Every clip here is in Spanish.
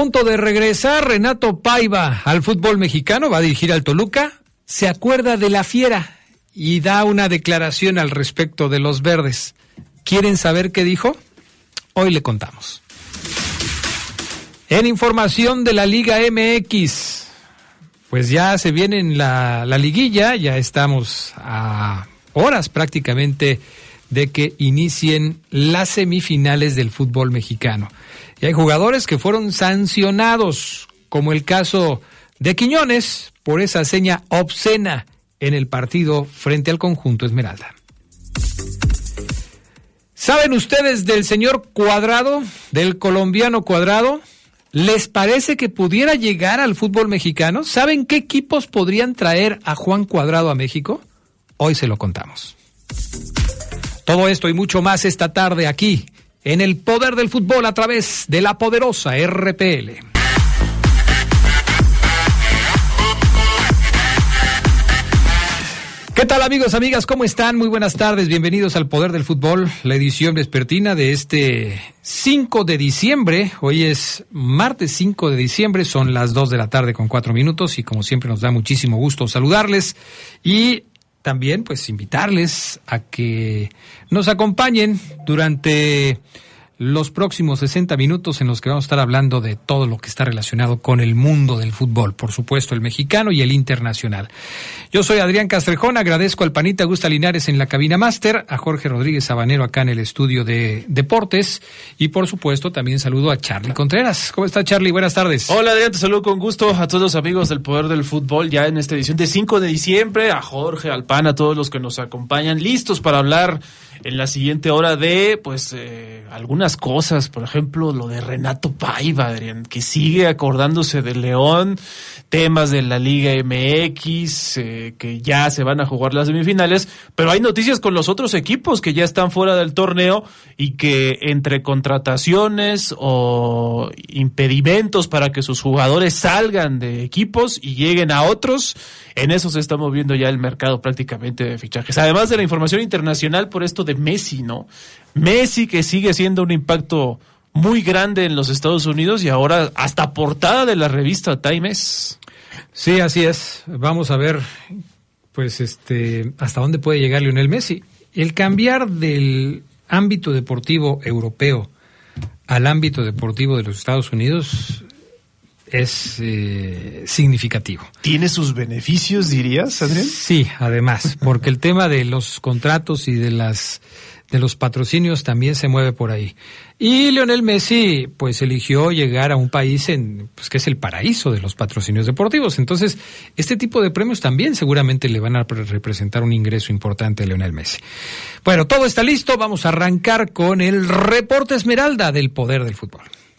Punto de regresar, Renato Paiva al fútbol mexicano, va a dirigir al Toluca, se acuerda de la fiera y da una declaración al respecto de los verdes. ¿Quieren saber qué dijo? Hoy le contamos. En información de la Liga MX, pues ya se viene en la, la liguilla, ya estamos a horas prácticamente de que inicien las semifinales del fútbol mexicano. Y hay jugadores que fueron sancionados, como el caso de Quiñones, por esa seña obscena en el partido frente al conjunto Esmeralda. ¿Saben ustedes del señor Cuadrado, del colombiano Cuadrado? ¿Les parece que pudiera llegar al fútbol mexicano? ¿Saben qué equipos podrían traer a Juan Cuadrado a México? Hoy se lo contamos. Todo esto y mucho más esta tarde aquí en el poder del fútbol a través de la poderosa RPL. ¿Qué tal amigos, amigas? ¿Cómo están? Muy buenas tardes, bienvenidos al Poder del Fútbol, la edición vespertina de este 5 de diciembre. Hoy es martes 5 de diciembre, son las 2 de la tarde con 4 minutos y como siempre nos da muchísimo gusto saludarles y también pues invitarles a que nos acompañen durante los próximos 60 minutos en los que vamos a estar hablando de todo lo que está relacionado con el mundo del fútbol, por supuesto el mexicano y el internacional. Yo soy Adrián Castrejón, agradezco al panita Gusta Linares en la cabina máster, a Jorge Rodríguez Sabanero acá en el estudio de deportes y por supuesto también saludo a Charlie Contreras. ¿Cómo está Charlie? Buenas tardes. Hola Adrián, te saludo con gusto a todos los amigos del Poder del Fútbol ya en esta edición de 5 de diciembre, a Jorge, al PAN, a todos los que nos acompañan, listos para hablar en la siguiente hora de pues eh, algunas cosas, por ejemplo, lo de Renato Paiva, Adrián, que sigue acordándose de León, temas de la Liga MX, eh, que ya se van a jugar las semifinales, pero hay noticias con los otros equipos que ya están fuera del torneo y que entre contrataciones o impedimentos para que sus jugadores salgan de equipos y lleguen a otros, en eso se está moviendo ya el mercado prácticamente de fichajes. Además de la información internacional por esto de Messi, ¿no? Messi que sigue siendo un impacto muy grande en los Estados Unidos y ahora hasta portada de la revista Times. Sí, así es. Vamos a ver, pues, este, hasta dónde puede llegar Lionel Messi. El cambiar del ámbito deportivo europeo al ámbito deportivo de los Estados Unidos es eh, significativo. ¿Tiene sus beneficios, dirías, Adrián? Sí, además, porque el tema de los contratos y de las de los patrocinios también se mueve por ahí. Y Lionel Messi, pues eligió llegar a un país en, pues que es el paraíso de los patrocinios deportivos. Entonces, este tipo de premios también seguramente le van a representar un ingreso importante a Lionel Messi. Bueno, todo está listo. Vamos a arrancar con el reporte Esmeralda del poder del fútbol.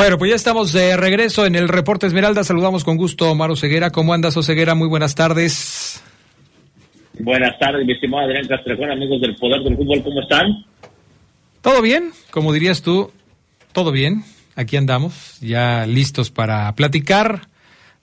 Bueno, pues ya estamos de regreso en el reporte Esmeralda. Saludamos con gusto a Omar Ceguera. ¿Cómo andas, Oseguera? Muy buenas tardes. Buenas tardes, mi estimado Adrián Castrejón, amigos del Poder del Fútbol, ¿cómo están? Todo bien, como dirías tú, todo bien. Aquí andamos, ya listos para platicar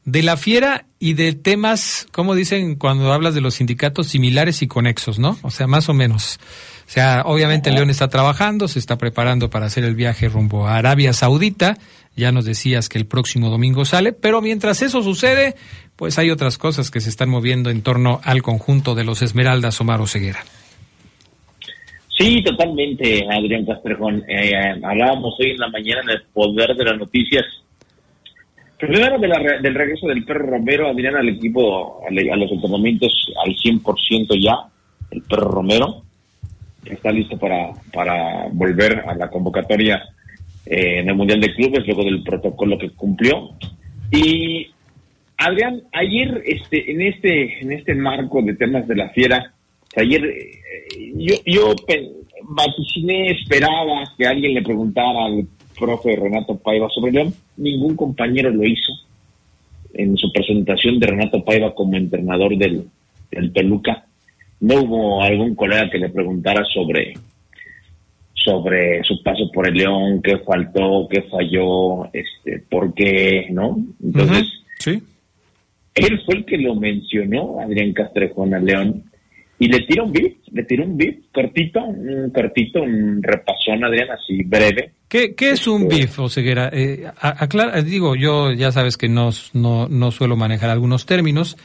de la fiera y de temas, como dicen cuando hablas de los sindicatos, similares y conexos, ¿no? O sea, más o menos. O sea, obviamente León está trabajando, se está preparando para hacer el viaje rumbo a Arabia Saudita. Ya nos decías que el próximo domingo sale, pero mientras eso sucede, pues hay otras cosas que se están moviendo en torno al conjunto de los Esmeraldas Omar Ceguera. Sí, totalmente, Adrián Castrejón. Eh, hablábamos hoy en la mañana en el poder de las noticias. Primero del regreso del perro Romero, Adrián, al equipo, a, los entrenamientos al 100% ya, el perro Romero está listo para, para volver a la convocatoria eh, en el Mundial de Clubes, luego del protocolo que cumplió. Y Adrián, ayer este, en este en este marco de temas de la fiera, ayer eh, yo, yo vaticiné, esperaba que alguien le preguntara al profe Renato Paiva sobre León, ningún compañero lo hizo en su presentación de Renato Paiva como entrenador del, del Toluca. No hubo algún colega que le preguntara sobre sobre su paso por el León, qué faltó, qué falló, este, por qué, ¿no? Entonces, sí. él fue el que lo mencionó, Adrián Castrejón a León, y le tiró un beat, le tiró un beat cortito, un cortito, un repasón, Adrián, así breve. ¿Qué, qué es un este, beef, Oseguera? Eh, aclara, digo, yo ya sabes que no, no, no suelo manejar algunos términos.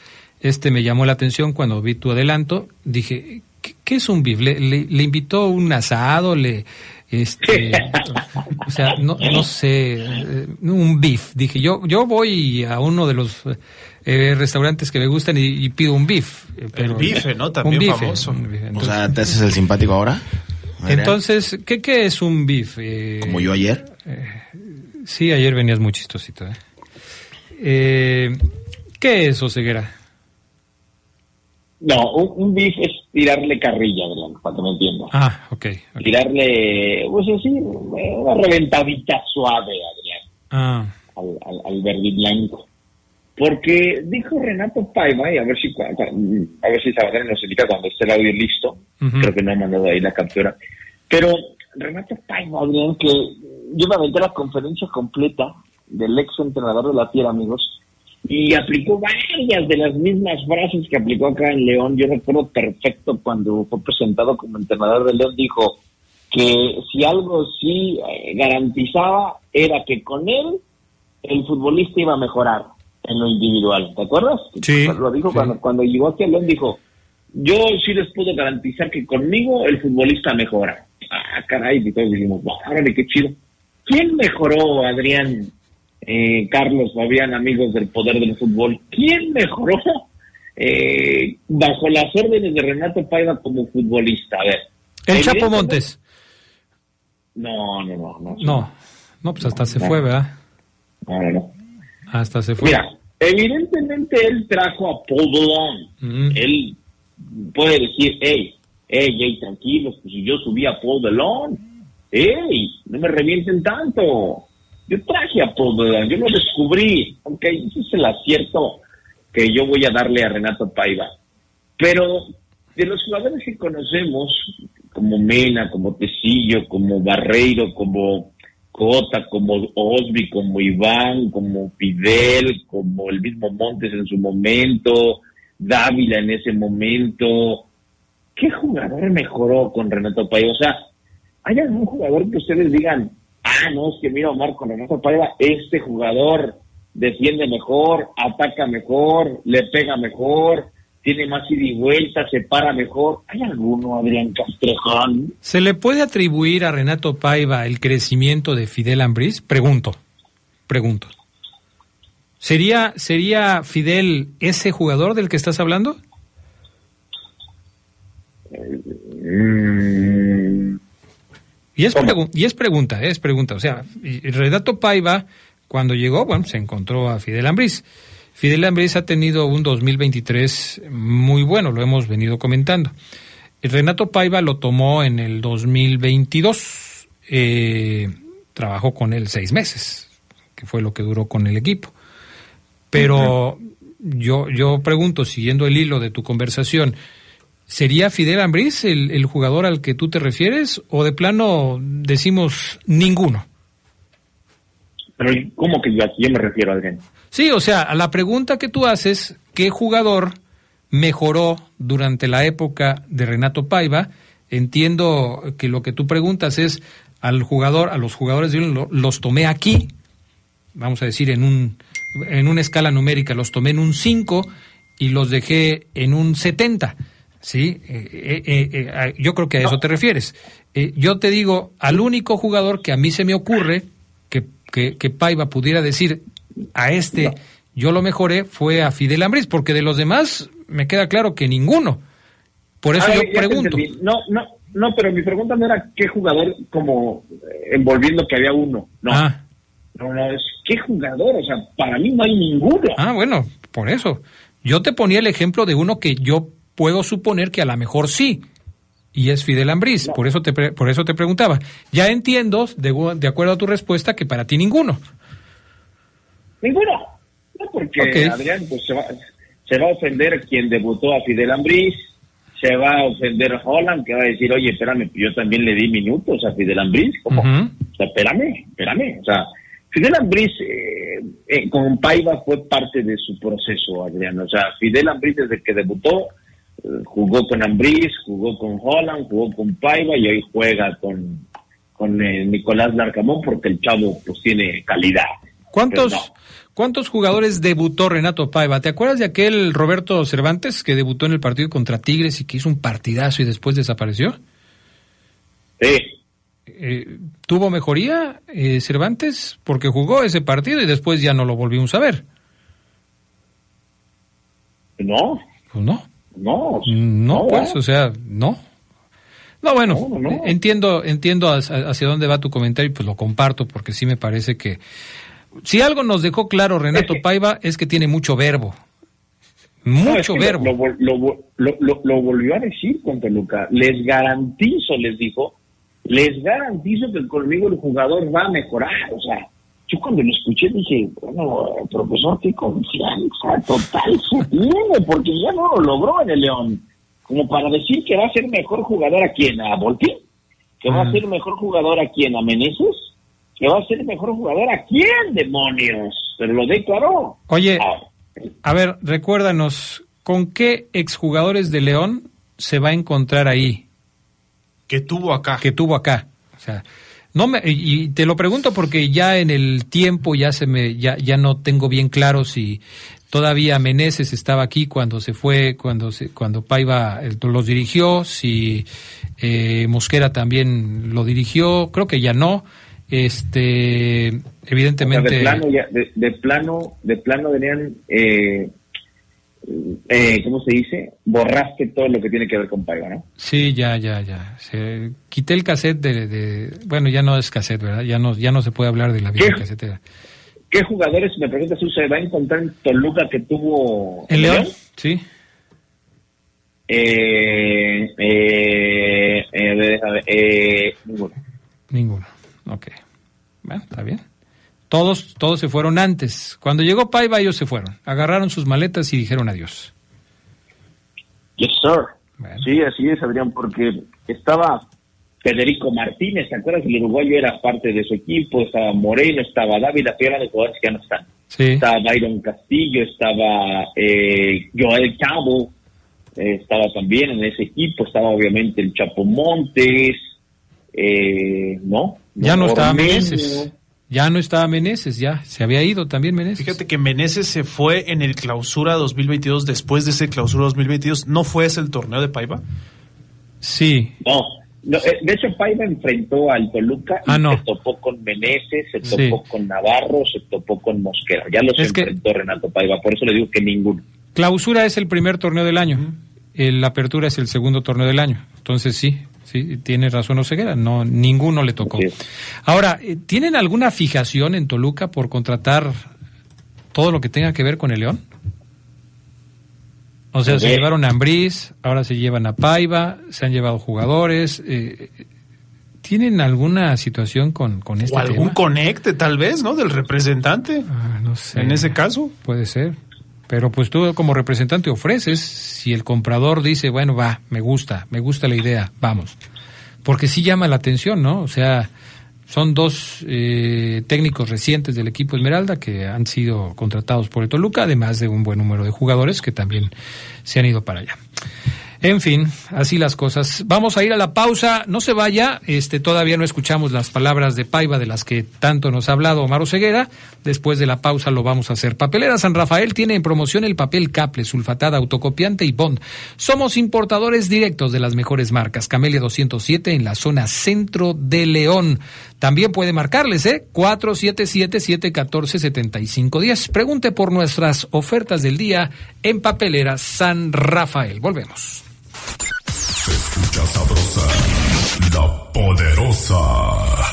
Este me llamó la atención cuando vi tu adelanto. Dije, ¿qué, es un beef? ¿Le, le, invitó un asado? ¿Le, este, o sea, no, no sé, eh, un beef. Dije, yo, yo voy a uno de los eh, restaurantes que me gustan y, pido un beef. Eh, el bife, ¿no? También famoso. o sea, ¿te haces el simpático ahora? Entonces, ¿qué, ¿qué es un beef? ¿Como yo ayer? sí, ayer venías muy chistosito. ¿Qué es, Oseguera? No, un, beef es tirarle carrilla, Adrián, para que me entiendas. Ah, ok. Tirarle, pues así, una reventadita suave, Adrián. Ah. Al, al, al verde blanco. Porque dijo Renato Paiva, y a ver si a ver si Sabater nos indica cuando esté el audio listo, creo que no ha mandado ahí la captura. Pero Renato Paiva, Adrián, que yo me aventé la conferencia completa del ex entrenador de la tierra, amigos, y aplicó varias de las mismas frases que aplicó acá en León. Yo recuerdo perfecto cuando fue presentado como entrenador de León, dijo que si algo sí eh, garantizaba era que con él el futbolista iba a mejorar en lo individual. ¿Te acuerdas? Sí. Lo dijo cuando, cuando llegó aquí a León, dijo, yo sí les puedo garantizar que conmigo el futbolista mejora. Ah, caray, y todos dijimos, órale, qué chido. ¿Quién mejoró, Adrián, eh, Carlos, Fabián, amigos del poder del fútbol, ¿quién mejoró eh, bajo las órdenes de Renato Paiva como futbolista? A ver. El Chapo Montes. No, no, no. No, no, no pues hasta se fue, ¿verdad? No, no, no. Hasta se fue. Mira, evidentemente él trajo a Paul mm. Él puede decir, hey, hey, hey, tranquilos, pues si yo subí a Paul Delon, hey, no me revienten tanto. Yo traje a Paul yo lo descubrí, ok, ese es el acierto que yo voy a darle a Renato Paiva. Pero de los jugadores que conocemos, como Mena, como Tecillo, como Barreiro, como Cota, como Osby, como Iván, como Fidel, como el mismo Montes en su momento, Dávila en ese momento. ¿Qué jugador mejoró con Renato Paiva? O sea, ¿hay algún jugador que ustedes digan, ah, no, es que mira Omar con Renato Paiva, este jugador defiende mejor, ataca mejor, le pega mejor, tiene más ida y vuelta, se para mejor. ¿Hay alguno, Adrián Castrejón? ¿Se le puede atribuir a Renato Paiva el crecimiento de Fidel Ambriz? Pregunto, pregunto. ¿Sería, ¿Sería Fidel ese jugador del que estás hablando? Mm. Y es, y es pregunta, es pregunta. O sea, Renato Paiva, cuando llegó, bueno, se encontró a Fidel Ambriz. Fidel Ambriz ha tenido un 2023 muy bueno, lo hemos venido comentando. Renato Paiva lo tomó en el 2022, eh, trabajó con él seis meses, que fue lo que duró con el equipo. Pero yo, yo pregunto, siguiendo el hilo de tu conversación, ¿sería Fidel Ambriz el, el jugador al que tú te refieres o de plano decimos ninguno? Pero ¿cómo que yo, yo me refiero, Adrián? Sí, o sea, a la pregunta que tú haces, ¿qué jugador mejoró durante la época de Renato Paiva? Entiendo que lo que tú preguntas es al jugador, a los jugadores de lo- los tomé aquí, vamos a decir en un en una escala numérica, los tomé en un 5 y los dejé en un 70. ¿Sí? Eh, eh, eh, eh, yo creo que a eso te refieres. Eh, yo te digo, al único jugador que a mí se me ocurre que, que, que Paiva pudiera decir a este yo lo mejoré fue a Fidel Ambriz, porque de los demás me queda claro que ninguno. Por eso Ah, yo pregunto. No, no, no, pero mi pregunta no era qué jugador como eh, envolviendo que había uno. No, Ah, no, no, es qué jugador. O sea, para mí no hay ninguno. ah, bueno, por eso. Yo te ponía el ejemplo de uno que yo puedo suponer que a lo mejor sí, y es Fidel Ambriz. Por eso te pre- por eso te preguntaba. Ya entiendo, de, acuerdo a tu respuesta, que para ti ninguno. Ninguno. No, porque. Adrián pues se va, se va a ofender quien debutó a Fidel Ambriz, se va a ofender Holland, que va a decir, oye, espérame, yo también le di minutos a Fidel Ambriz. ¿Cómo? Ujú. O sea, espérame, espérame. O sea, Fidel Ambriz eh, eh, con Paiva fue parte de su proceso, Adrián. O sea, Fidel Ambriz desde que debutó jugó con Ambriz, jugó con Holland, jugó con Paiva y hoy juega con, con eh, Nicolás Larcamón porque el chavo pues tiene calidad. ¿Cuántos, no. ¿Cuántos jugadores debutó Renato Paiva? ¿Te acuerdas de aquel Roberto Cervantes que debutó en el partido contra Tigres y que hizo un partidazo y después desapareció? Sí, Eh, ¿Tuvo mejoría eh, Cervantes? Porque jugó ese partido y después ya no lo volvimos a ver. no, Pues no. No. No, pues, ¿verdad? o sea, no. No, bueno, No, eh, entiendo, entiendo hacia, dónde va tu comentario y pues lo comparto porque sí me parece que si algo nos dejó claro Renato Paiva es que tiene mucho verbo. No, Mucho es que verbo. Lo, lo, lo, lo- lo- lo volvió a decir con Toluca. Les garantizo, les dijo, les garantizo que conmigo el jugador va a mejorar. O sea, yo cuando lo escuché dije, bueno, profesor, qué confianza total se tiene, porque ya no lo logró en el León. Como para decir que va a ser mejor jugador a quién, a Volpi, que va a Mm. ser mejor jugador a quién, a Meneses, que va a ser mejor jugador a quién, demonios. Pero lo declaró. Oye, Ah, a ver, recuérdanos, ¿con qué exjugadores de León se va a encontrar ahí que tuvo acá. que tuvo acá? O sea, no me, y te lo pregunto porque ya en el tiempo ya se me, ya, ya no tengo bien claro si todavía Meneses estaba aquí cuando se fue, cuando se, cuando Paiva los dirigió, si eh, Mosquera también lo dirigió, creo que ya no. Este, O sea, evidentemente. de plano, ya, de, de plano, de plano venían, eh, eh, ¿cómo se dice? Borraste todo lo que tiene que ver con Paiva, ¿no? Sí, ya, ya, ya. Se, quité el cassette de, de- bueno, ya no es cassette, ¿verdad? Ya no, ya no se puede hablar de la vida ¿Qué? casetera. ¿Qué jugadores, me preguntas tú, se va a encontrar en Toluca que tuvo ¿En León? Sí. Eh, eh, eh, eh, ninguno. Ninguno. Ok. Bueno, está bien. Todos, todos se fueron antes. Cuando llegó Paiva, ellos se fueron. Agarraron sus maletas y dijeron adiós. Yes, sir. Bueno. Sí, así es, Adrián, porque estaba Federico Martínez, ¿te acuerdas? El uruguayo era parte de su equipo, estaba Moreno, estaba David, eran de jugadores que ya no están. Sí. Estaba Byron Castillo, estaba eh, Joel Cabo, eh, estaba también en ese equipo, estaba obviamente el Chapo Montes, eh, ¿no? Ya no estaba Ormeño. Meneses. Ya no estaba Meneses, ya. Se había ido también Meneses. Fíjate que Meneses se fue en el clausura 2022, después de ese clausura 2022. ¿No fue ese el torneo de Paiva? Sí. No, no, eh, de hecho Paiva enfrentó al Toluca y Ah, no. se topó con Meneses, se Sí. topó con Navarro, se topó con Mosquera. Ya los Es que- enfrentó Renato Paiva, por eso le digo que ninguno. Clausura es el primer torneo del año. El apertura es el segundo torneo del año. Entonces sí, sí, tiene razón Oseguera. No, ninguno le tocó. Ahora, eh, ¿tienen alguna fijación en Toluca por contratar todo lo que tenga que ver con el León? O sea, se Ok. llevaron a Ambriz, ahora se llevan a Paiva, se han llevado jugadores. eh, ¿Tienen alguna situación con, con este o algún tema? conecte, tal vez, ¿no? Del representante. Ah, no sé. En ese caso. Puede ser. Pero pues tú como representante ofreces, si el comprador dice, bueno, va, me gusta, me gusta la idea, vamos. Porque sí llama la atención, ¿no? O sea, son dos eh, técnicos recientes del equipo Esmeralda que han sido contratados por el Toluca, además de un buen número de jugadores que también se han ido para allá. En fin, así las cosas. Vamos a ir a la pausa. No se vaya. Este, todavía no escuchamos las palabras de Paiva de las que tanto nos ha hablado Omar Ceguera. Después de la pausa lo vamos a hacer. Papelera San Rafael tiene en promoción el papel Caple, sulfatada, autocopiante y Bond. Somos importadores directos de las mejores marcas. Camelia 207 en la zona centro de León. También puede marcarles, ¿eh? 477-714-7510. Pregunte por nuestras ofertas del día en Papelera San Rafael. Volvemos. Se escucha sabrosa, la poderosa.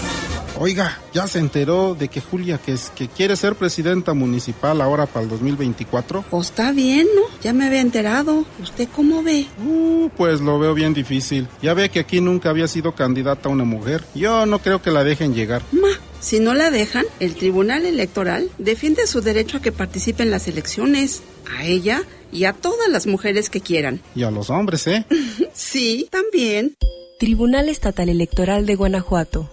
Oiga, ya se enteró de que Julia, que, es, que quiere ser presidenta municipal ahora para el 2024. Pues está bien, ¿no? Ya me había enterado. ¿Usted cómo ve? Uh, pues lo veo bien difícil. Ya ve que aquí nunca había sido candidata una mujer. Yo no creo que la dejen llegar. Ma, si no la dejan, el Tribunal Electoral defiende su derecho a que participe en las elecciones. A ella y a todas las mujeres que quieran. Y a los hombres, ¿eh? sí, también. Tribunal Estatal Electoral de Guanajuato.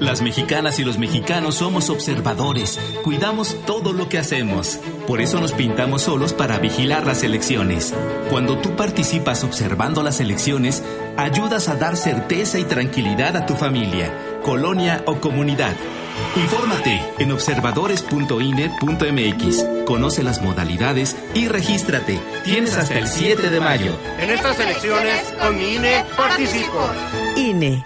Las mexicanas y los mexicanos somos observadores, cuidamos todo lo que hacemos. Por eso nos pintamos solos para vigilar las elecciones. Cuando tú participas observando las elecciones, ayudas a dar certeza y tranquilidad a tu familia, colonia o comunidad. Infórmate en observadores.ine.mx. Conoce las modalidades y regístrate. Tienes hasta el 7 de mayo. En estas elecciones, con mi INE participo. INE.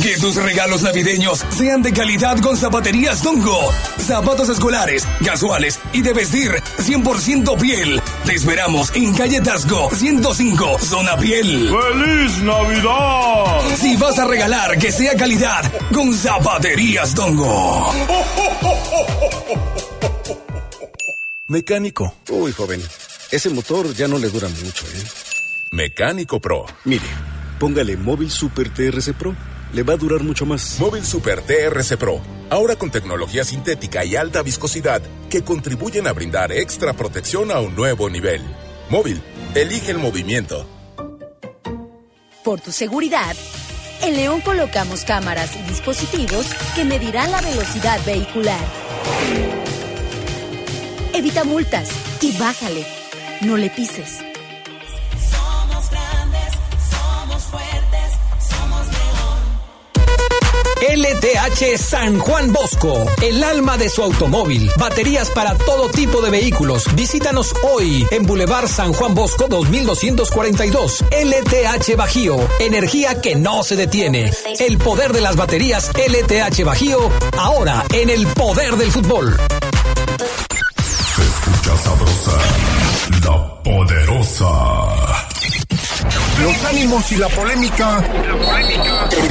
Que tus regalos navideños sean de calidad con Zapaterías Dongo. Zapatos escolares, casuales y de vestir 100% piel. Te esperamos en calle Tasco 105, zona piel. ¡Feliz Navidad! Si vas a regalar, que sea calidad con Zapaterías Dongo. Mecánico. Uy, joven, ese motor ya no le dura mucho, ¿eh? Mecánico Pro. Mire, póngale Móvil Super TRC Pro. Le va a durar mucho más. Móvil Super TRC Pro. Ahora con tecnología sintética y alta viscosidad que contribuyen a brindar extra protección a un nuevo nivel. Móvil, elige el movimiento. Por tu seguridad, en León colocamos cámaras y dispositivos que medirán la velocidad vehicular. Evita multas y bájale. No le pises. Somos grandes, somos fuertes, somos LTH San Juan Bosco, el alma de su automóvil. Baterías para todo tipo de vehículos. Visítanos hoy en Boulevard San Juan Bosco 2242. LTH Bajío, energía que no se detiene. El poder de las baterías LTH Bajío, ahora en el poder del fútbol. Y la polémica,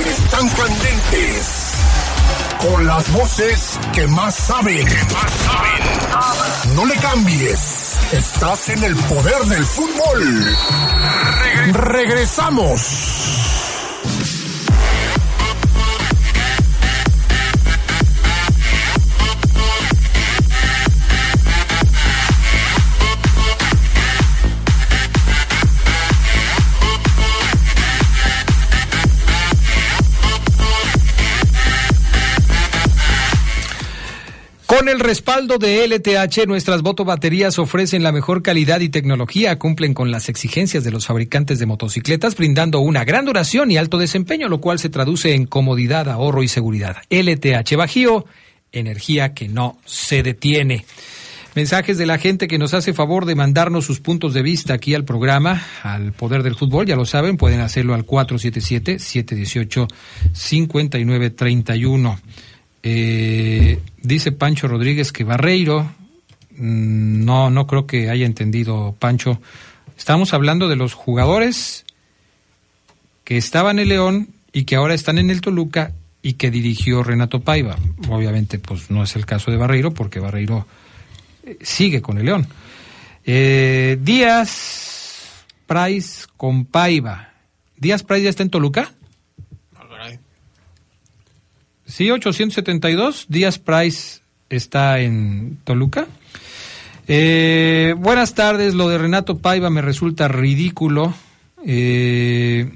están candentes. Con las voces que más saben. No le cambies. Estás en el poder del fútbol. Regresamos. Con el respaldo de LTH, nuestras motobaterías ofrecen la mejor calidad y tecnología, cumplen con las exigencias de los fabricantes de motocicletas, brindando una gran duración y alto desempeño, lo cual se traduce en comodidad, ahorro y seguridad. LTH Bajío, energía que no se detiene. Mensajes de la gente que nos hace favor de mandarnos sus puntos de vista aquí al programa, al Poder del Fútbol, ya lo saben, pueden hacerlo al 477-718-5931. Eh, dice Pancho Rodríguez que Barreiro, mm, no, no creo que haya entendido Pancho. Estamos hablando de los jugadores que estaban en León y que ahora están en el Toluca y que dirigió Renato Paiva. Obviamente, pues no es el caso de Barreiro porque Barreiro eh, sigue con el León. Eh, Díaz Price con Paiva. ¿Díaz Price ya está en Toluca? Sí, 872. Díaz Price está en Toluca. Eh, buenas tardes. Lo de Renato Paiva me resulta ridículo. Eh,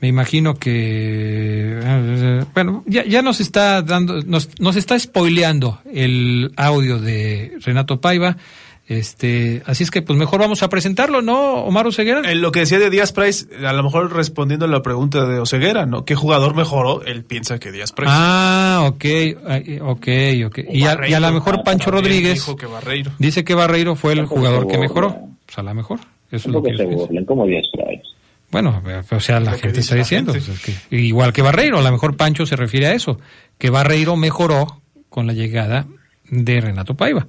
me imagino que. Bueno, ya, ya nos está dando. Nos, nos está spoileando el audio de Renato Paiva. Este, así es que, pues mejor vamos a presentarlo, ¿no, Omar Oseguera? En lo que decía de Díaz Price, a lo mejor respondiendo a la pregunta de Oseguera, ¿no? ¿Qué jugador mejoró? Él piensa que Díaz Price. Ah, ok, ok, ok. Y a, y a lo mejor Pancho Rodríguez Dijo que Barreiro. dice que Barreiro fue el jugador que mejoró. Pues a lo mejor. Eso es lo que se burlen, como Díaz Price. Bueno, o sea, la gente está la diciendo. gente. pues, es que- igual que Barreiro, a lo mejor Pancho se refiere a eso, que Barreiro mejoró con la llegada de Renato Paiva.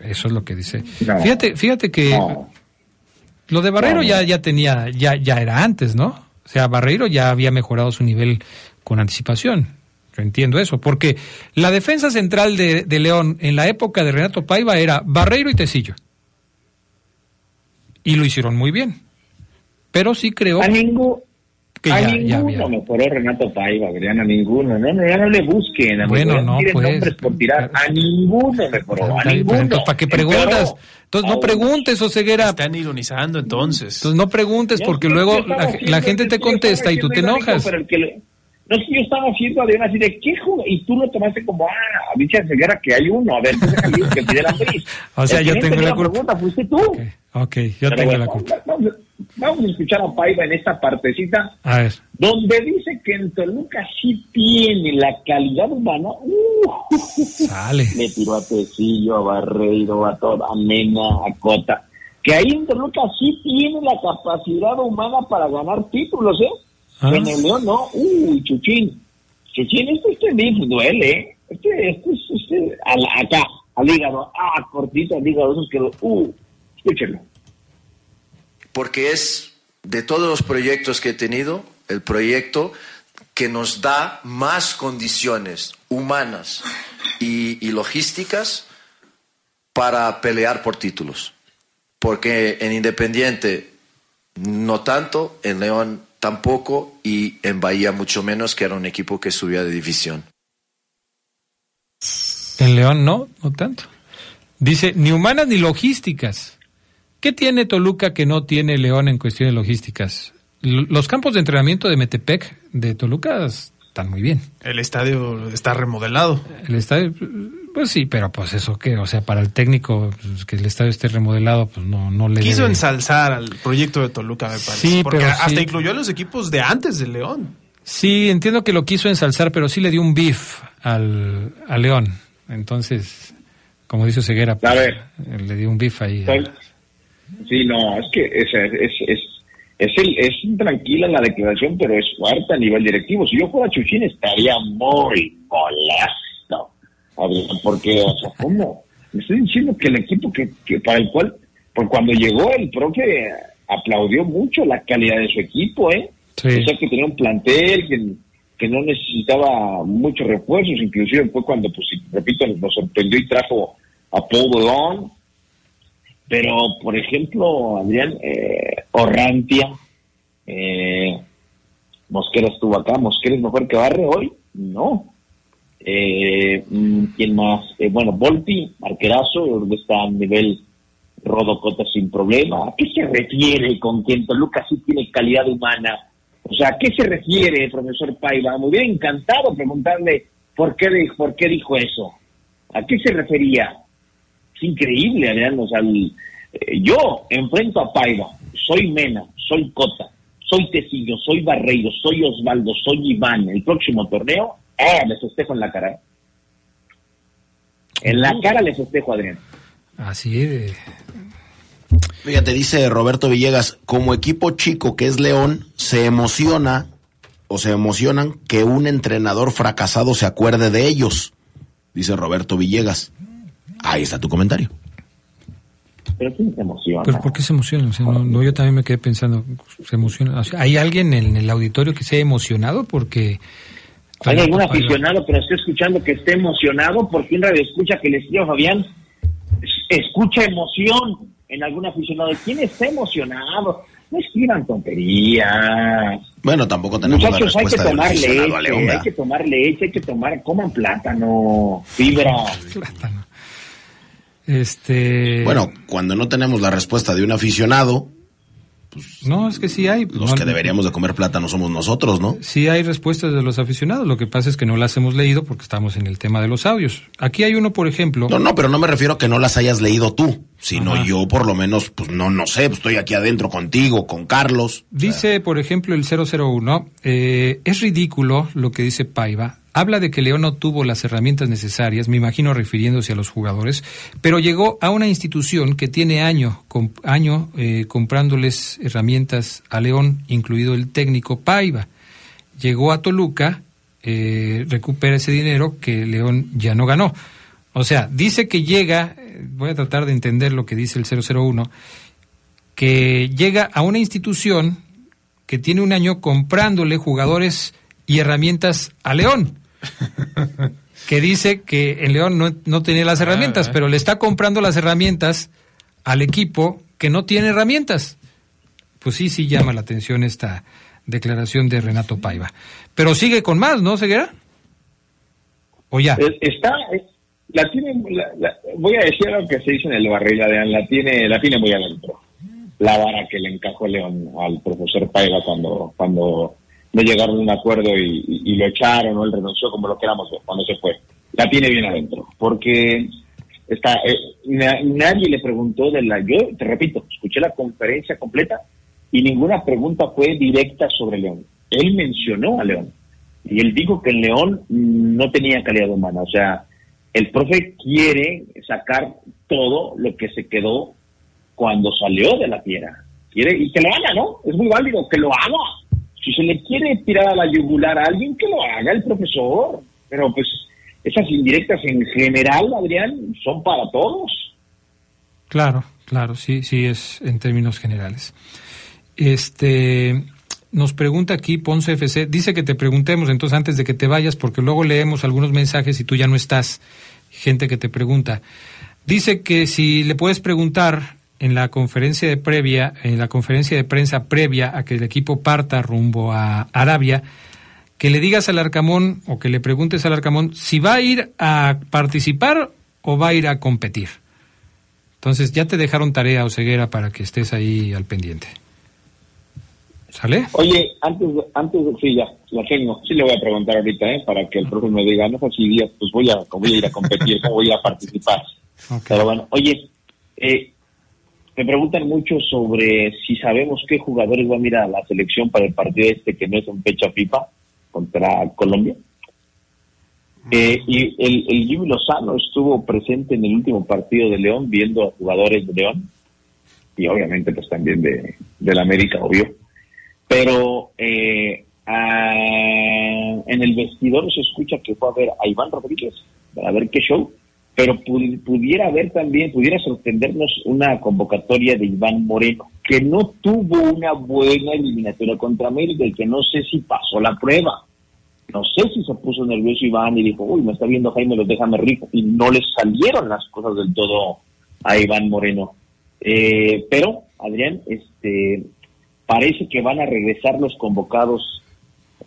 Eso es lo que dice. No. Fíjate, fíjate que No. lo de Barreiro no. ya, ya tenía, ya, ya era antes, ¿no? O sea, Barreiro ya había mejorado su nivel con anticipación. Yo entiendo eso, porque la defensa central de, de León en la época de Renato Paiva era Barreiro y Tecillo. Y lo hicieron muy bien. Pero sí creo A, ningún, que a ya, ya ninguno había. mejoró Renato Paiva, Adrián, a ninguno. No, no, ya no le busquen. amigo, Bueno, no, pues, nombres por tirar. A ninguno mejoró, a ninguno. entonces, ¿para qué preguntas? Entonces, no preguntes, Oseguera. Están ironizando entonces. Entonces, no preguntes porque luego la, gente te contesta y tú te enojas. pero el que le- no es que yo estaba haciendo Adrián así de qué juego y tú lo tomaste como ah dice Ceguera que hay uno a ver ir, que pide la. O sea, El yo tengo la culpa. pregunta fuiste tú Ok, yo Pero tengo bueno, la culpa. Vamos, vamos a escuchar a Paiva en esta partecita A ver. donde dice que en Toluca sí tiene la calidad humana. Uh, Sale. Le tiró a Tecillo, a Barreiro, a toda, a Mena, a Cota. Que ahí en Toluca sí tiene la capacidad humana para ganar títulos, ¿eh? Ah. En el León no. Uy, Chuchín. Chuchín, este, este beef duele, ¿eh? Este, este, este, al- acá, al hígado. Ah, cortito al hígado. Esos que, uh, escúchenlo. porque es de todos los proyectos que he tenido, el proyecto que nos da más condiciones humanas y, y logísticas para pelear por títulos. Porque en Independiente no tanto, en León tampoco y en Bahía mucho menos, que era un equipo que subía de división. En León no, no tanto. Dice, ni humanas ni logísticas. ¿Qué tiene Toluca que no tiene León en cuestiones logísticas? L- Los campos de entrenamiento de Metepec de Toluca están muy bien. El estadio está remodelado. El estadio, pues sí, pero pues eso que, o sea, para el técnico pues, que el estadio esté remodelado, pues no, no le Quiso debe- ensalzar al proyecto de Toluca, me parece. Sí, porque pero hasta sí. incluyó a los equipos de antes de León. Sí, entiendo que lo quiso ensalzar, pero sí le dio un beef al, al León. Entonces, como dice Ceguera, pues, A ver. eh, le dio un beef ahí. Pues, Sí, no, es que es, es, es, es, el, es tranquila la declaración, pero es fuerte a nivel directivo. Si yo fuera Chuchín estaría muy molesto, Adrián, porque, o sea, ¿cómo? Me estoy diciendo que el equipo que, que para el cual, pues cuando llegó el profe aplaudió mucho la calidad de su equipo, ¿eh? Sí. O sea, que tenía un plantel que, que no necesitaba muchos refuerzos, inclusive fue cuando, pues, repito, nos sorprendió y trajo a Paul Bolón, pero, por ejemplo, Adrián, eh, Orrantia, eh, Mosquera estuvo acá. ¿Mosquera es mejor que Barre hoy? No. Eh, mm, ¿Quién más? Eh, bueno, Volpi, arquerazo, está a nivel Rodocota sin problema. ¿A qué se refiere con que en Toluca sí tiene calidad humana? O sea, ¿a qué se refiere, profesor Paiva? Me hubiera encantado preguntarle por qué, por qué dijo eso. ¿A qué se refería? es increíble, Adrián. O eh, yo enfrento a Paiva, soy Mena, soy Cota, soy Tecillo, soy Barreiro, soy Osvaldo, soy Iván. El próximo torneo, eh, les festejo en la cara. ¿eh? En la cara les festejo, Adrián. Así es. Fíjate, dice Roberto Villegas, como equipo chico que es León, se emociona o se emocionan que un entrenador fracasado se acuerde de ellos, dice Roberto Villegas. Ahí está tu comentario. Pero ¿quién se emociona? ¿Pero por qué se emociona? O sea, no, no, yo también me quedé pensando, ¿se emociona? O sea, ¿Hay alguien en el auditorio que se haya emocionado porque... ¿Hay algún aficionado que nos esté escuchando que esté emocionado? ¿Por quién radio escucha que le escriba Fabián? Es- Escucha emoción en algún aficionado. ¿Quién está emocionado? no escriban tonterías. Bueno, tampoco tenemos Muchachos, la hay que tomar leche, León. hay que tomar leche, hay que tomar, coman plátano, fibra. Este. Bueno, cuando no tenemos la respuesta de un aficionado, no, es que sí hay. los No, que deberíamos de comer plátano somos nosotros, ¿no? Sí hay respuestas de los aficionados, lo que pasa es que no las hemos leído porque estamos en el tema de los audios. Aquí hay uno, por ejemplo. No, no, pero no me refiero a que no las hayas leído tú, sino yo por lo menos, pues no, no sé, pues, estoy aquí adentro contigo, con Carlos. Dice, por ejemplo, el 001, eh, es ridículo lo que dice Paiva. Habla de que León no tuvo las herramientas necesarias, me imagino refiriéndose a los jugadores, pero llegó a una institución que tiene año, eh, comprándoles herramientas a León, incluido el técnico Paiva. Llegó a Toluca, eh, recupera ese dinero que León ya no ganó. O sea, dice que llega, eh, voy a tratar de entender lo que dice el 001, que llega a una institución que tiene un año comprándole jugadores y herramientas a León. que dice que en León no, no tenía las herramientas, pero le está comprando las herramientas al equipo que no tiene herramientas. Pues sí, sí llama la atención esta declaración de Renato Paiva. Pero sigue con más, ¿no, Ceguera? ¿O ya? Es- Está, es- la tiene, la- la- voy a decir lo que se dice en el barril, Adrián, la tiene, la tiene muy adentro. La vara que le encajó León al profesor Paiva cuando, cuando no llegaron a un acuerdo y, y- lo echaron o él renunció, como lo queramos cuando se fue. La tiene bien adentro, porque está, eh, na- nadie le preguntó de la, yo te repito, escuché la conferencia completa y ninguna pregunta fue directa sobre León. Él mencionó a León y él dijo que el León no tenía calidad humana. O sea, el profe quiere sacar todo lo que se quedó cuando salió de la tierra. Quiere, y que lo haga, ¿no? Es muy válido, que lo haga. Si se le quiere tirar a la yugular a alguien, que lo haga el profesor. Pero pues esas indirectas en general, Adrián, son para todos. Claro, claro, sí, sí es en términos generales. Este nos pregunta aquí Ponce FC, dice que te preguntemos entonces antes de que te vayas, porque luego leemos algunos mensajes y tú ya no estás, gente que te pregunta. Dice que si le puedes preguntar en la conferencia de previa, en la conferencia de prensa previa a que el equipo parta rumbo a Arabia, que le digas al Arcamón o que le preguntes al Arcamón si va a ir a participar o va a ir a competir. Entonces ya te dejaron tarea o ceguera para que estés ahí al pendiente. ¿Sale? Oye, antes de, antes sí, ya, la tengo. Sí le voy a preguntar ahorita, ¿eh? Para que el profe me diga, no sé si días, pues voy a, voy a ir a competir, voy a ir a participar. Pero bueno, oye, eh, me preguntan mucho sobre si sabemos qué jugadores van a ir a la selección para el partido este que no es en fecha FIFA contra Colombia. Eh, y el, el Jimmy Lozano estuvo presente en el último partido de León viendo a jugadores de León y obviamente pues también de, del América, obvio. Pero eh, ah, en el vestidor se escucha que fue a ver a Iván Rodríguez para ver qué show, pero pu- pudiera haber también, pudiera sorprendernos una convocatoria de Iván Moreno, que no tuvo una buena eliminatoria contra América y que no sé si pasó la prueba. No sé si se puso nervioso Iván y dijo, uy, me está viendo Jaime, los déjame rico. Y no le salieron las cosas del todo a Iván Moreno. Eh, pero, Adrián, este, parece que van a regresar los convocados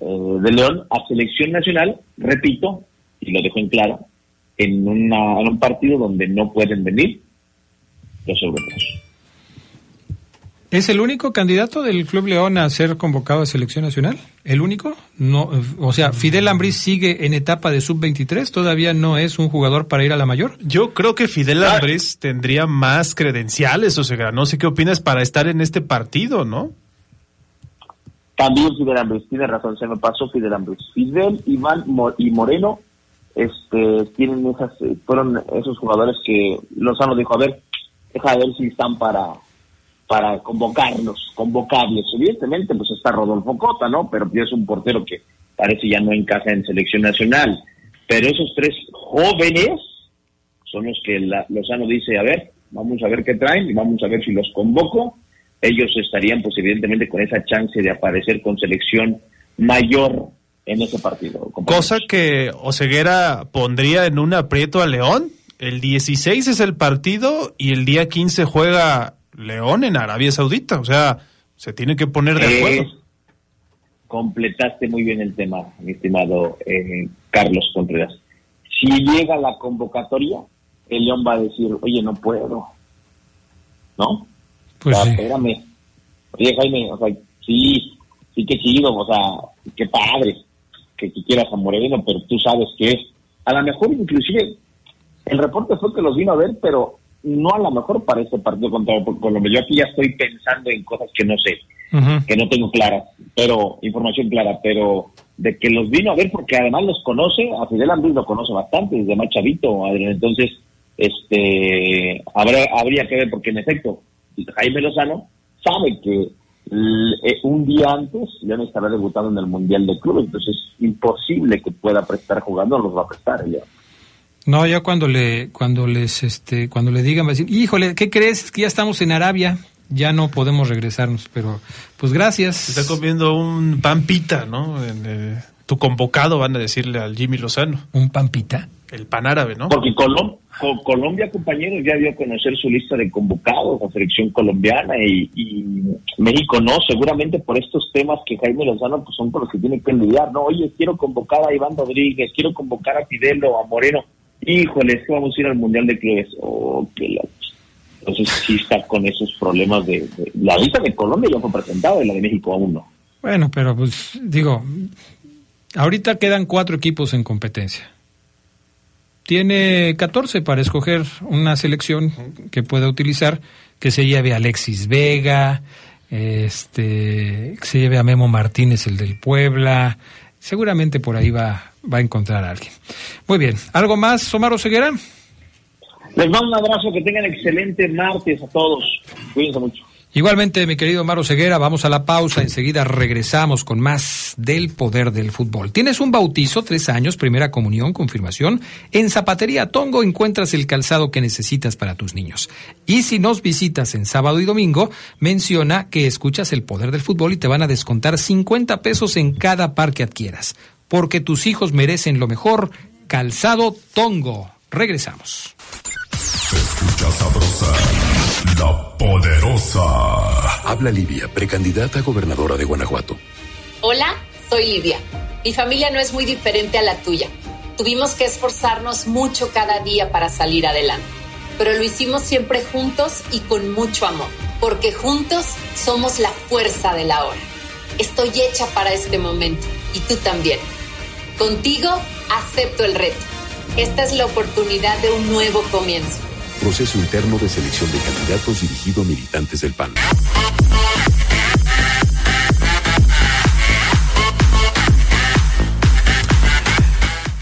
eh, de León a selección nacional, repito, y lo dejo en claro, en, una, en un partido donde no pueden venir los europeos. ¿Es el único candidato del Club León a ser convocado a selección nacional? ¿El único? No, o sea, Fidel Ambriz sigue en etapa de sub-23, todavía no es un jugador para ir a la mayor. Yo creo que Fidel Ambriz tendría más credenciales, o sea, no sé qué opinas para estar en este partido, ¿no? También Fidel Ambriz, tiene razón, se me pasó Fidel Ambriz. Fidel, Iván Mo- y Moreno este, tienen esas, eh, fueron esos jugadores que Lozano dijo, a ver, deja de ver si están para, para convocarlos, convocables. Evidentemente, pues está Rodolfo Cota, ¿no? Pero es un portero que parece ya no encaja en selección nacional. Pero esos tres jóvenes son los que la- Lozano dice, a ver, vamos a ver qué traen y vamos a ver si los convoco. Ellos estarían, pues evidentemente, con esa chance de aparecer con selección mayor en ese partido. Cosa que Oseguera pondría en un aprieto a León. El 16 es el partido y el día 15 juega León en Arabia Saudita. O sea, Se tiene que poner de acuerdo. Eh, completaste muy bien el tema, mi estimado eh, Carlos Contreras. Si llega la convocatoria, el León va a decir, oye, no puedo. ¿No? Pues O sea, sí. espérame. Oye, Jaime, o sea, sí, sí que chido, o sea, qué padre que, que quieras a Moreno, pero tú sabes que es. A lo mejor, inclusive, el reporte fue que los vino a ver, pero no a lo mejor para este partido contra Colombia. Yo aquí ya estoy pensando en cosas que no sé, que no tengo claras, pero información clara, pero de que los vino a ver porque además los conoce, a Fidel Andrés lo conoce bastante, desde más chavito, Adrián. Entonces, este, habrá, habría que ver porque en efecto, Jaime Lozano sabe que eh, un día antes León estará debutando en el Mundial de Clubes, entonces es imposible que pueda prestar jugando, los va a prestar León. No, ya cuando le, cuando les, este, cuando le digan, va a decir, híjole, ¿qué crees? Es que ya estamos en Arabia, ya no podemos regresarnos, pero, pues gracias. Está comiendo un pan pita, ¿no? En, eh, tu convocado, van a decirle al Jimmy Lozano. ¿Un pan pita? El pan árabe, ¿no? Porque Colom- Co- Colombia, compañeros, ya dio a conocer su lista de convocados a selección colombiana y, y México no, seguramente por estos temas que Jaime Lozano pues son por los que tiene que lidiar, ¿no? Oye, quiero convocar a Iván Rodríguez, quiero convocar a Fidel o a Moreno. Híjole, es que vamos a ir al Mundial de Clubes. Oh, qué la- Entonces sí está con esos problemas de, de- La lista de Colombia ya fue presentada y la de México aún no. Bueno, pero pues digo, ahorita quedan cuatro equipos en competencia. Tiene 14 para escoger una selección que pueda utilizar, que se lleve a Alexis Vega, este, que se lleve a Memo Martínez, el del Puebla. Seguramente por ahí va, va a encontrar a alguien. Muy bien. ¿Algo más, Omar Oseguera? Les mando un abrazo, que tengan excelente martes a todos. Cuídense mucho. Igualmente, mi querido Maro Ceguera, vamos a la pausa. Enseguida regresamos con más del poder del fútbol. ¿Tienes un bautizo, tres años, primera comunión, confirmación? En Zapatería Tongo encuentras el calzado que necesitas para tus niños. Y si nos visitas en sábado y domingo, menciona que escuchas el poder del fútbol y te van a descontar 50 pesos en cada par que adquieras. Porque tus hijos merecen lo mejor. Calzado Tongo. Regresamos. Escucha sabrosa, la poderosa. Habla Livia, precandidata a gobernadora de Guanajuato. Hola, soy Lidia. Mi familia no es muy diferente a la tuya. Tuvimos que esforzarnos mucho cada día para salir adelante, pero lo hicimos siempre juntos y con mucho amor, porque juntos somos la fuerza de la hora. Estoy hecha para este momento y tú también. Contigo acepto el reto. Esta es la oportunidad de un nuevo comienzo. Proceso interno de selección de candidatos dirigido a militantes del PAN.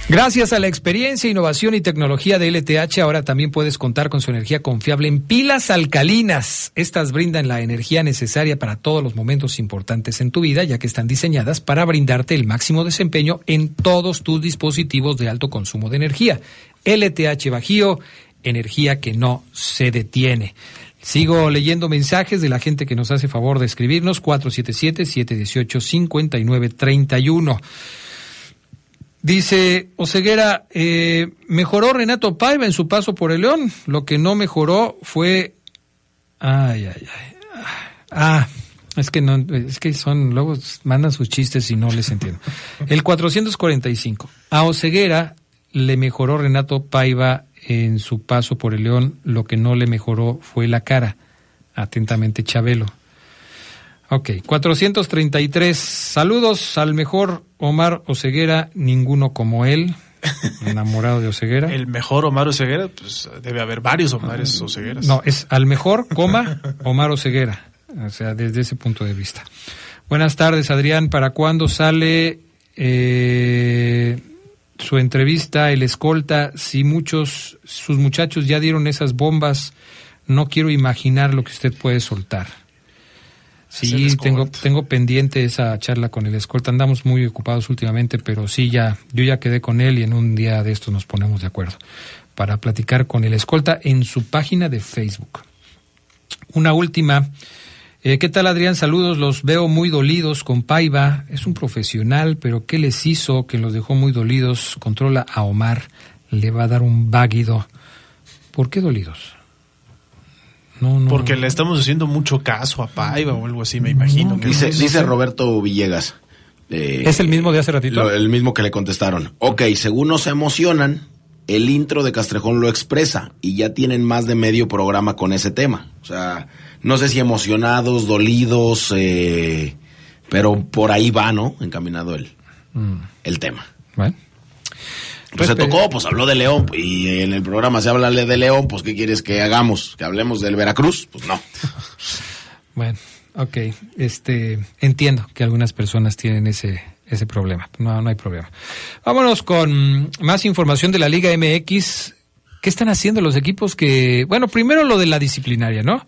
Gracias a la experiencia, innovación y tecnología de LTH, ahora también puedes contar con su energía confiable en pilas alcalinas. Estas brindan la energía necesaria para todos los momentos importantes en tu vida, ya que están diseñadas para brindarte el máximo desempeño en todos tus dispositivos de alto consumo de energía. LTH Bajío, energía que no se detiene. Sigo leyendo mensajes de la gente que nos hace favor de escribirnos 477-718-5931. Dice Oseguera, eh, mejoró Renato Paiva en su paso por el León. Lo que no mejoró fue. Ay, ay, ay. Ah, es que no, es que son, luego mandan sus chistes y no les entiendo. El 445. A Oseguera le mejoró Renato Paiva en su paso por el León. Lo que no le mejoró fue la cara. Atentamente, Chabelo. Ok, 433. Saludos al mejor Omar Oseguera, ninguno como él. Enamorado de Oseguera. El mejor Omar Oseguera, pues debe haber varios Omares Osegueras. No, es al mejor, coma, Omar Oseguera. O sea, desde ese punto de vista. Buenas tardes, Adrián. ¿Para cuándo sale eh, su entrevista, el escolta? Si muchos, sus muchachos ya dieron esas bombas, no quiero imaginar lo que usted puede soltar. Sí, tengo, tengo pendiente esa charla con el escolta. Andamos muy ocupados últimamente, pero sí, ya, yo ya quedé con él y en un día de estos nos ponemos de acuerdo para platicar con el escolta en su página de Facebook. Una última. Eh, ¿Qué tal, Adrián? Saludos. Los veo muy dolidos con Paiva. Es un profesional, pero ¿qué les hizo que los dejó muy dolidos? Controla a Omar. Le va a dar un váguido. ¿Por qué dolidos? No, no. Porque le estamos haciendo mucho caso a Paiva o algo así, me imagino. que Dice, no. dice Roberto Villegas. eh, ¿Es el mismo de hace ratito? lo- el mismo que le contestaron. Ok, según no se emocionan, el intro de Castrejón lo expresa y ya tienen más de medio programa con ese tema. O sea, no sé si emocionados, dolidos, eh, pero por ahí va, ¿no? Encaminado el, Mm, el tema. Bueno. Pues se tocó, pues habló de León y en el programa se habla de León, pues ¿qué quieres que hagamos? ¿Que hablemos del Veracruz? Pues no. Bueno, ok. Este, entiendo que algunas personas tienen ese, ese problema. No, no hay problema. Vámonos con más información de la Liga MX. ¿Qué están haciendo los equipos que, bueno, primero lo de la disciplinaria, ¿no?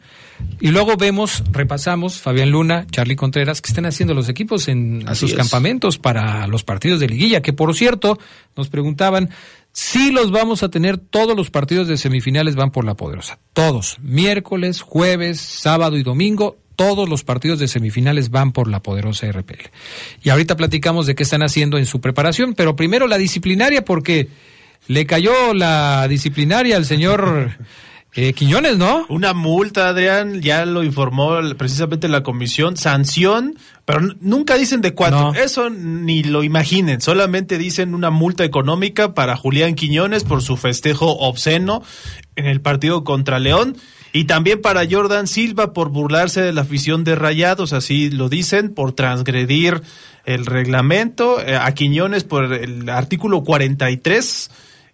Y luego vemos, repasamos, Fabián Luna, Charlie Contreras, ¿qué están haciendo los equipos en Así sus es. campamentos para los partidos de liguilla? Que por cierto, nos preguntaban si los vamos a tener, todos los partidos de semifinales van por la poderosa. Todos. Miércoles, jueves, sábado y domingo, todos los partidos de semifinales van por la poderosa RPL. Y ahorita platicamos de qué están haciendo en su preparación, pero primero la disciplinaria, porque le cayó la disciplinaria al señor eh, Quiñones, ¿no? Una multa, Adrián, ya lo informó precisamente la comisión, sanción, pero nunca dicen de cuánto. Eso ni lo imaginen, solamente dicen una multa económica para Julián Quiñones por su festejo obsceno en el partido contra León. Y también para Jordan Silva por burlarse de la afición de Rayados, así lo dicen, por transgredir el reglamento. eh, a Quiñones por el artículo 43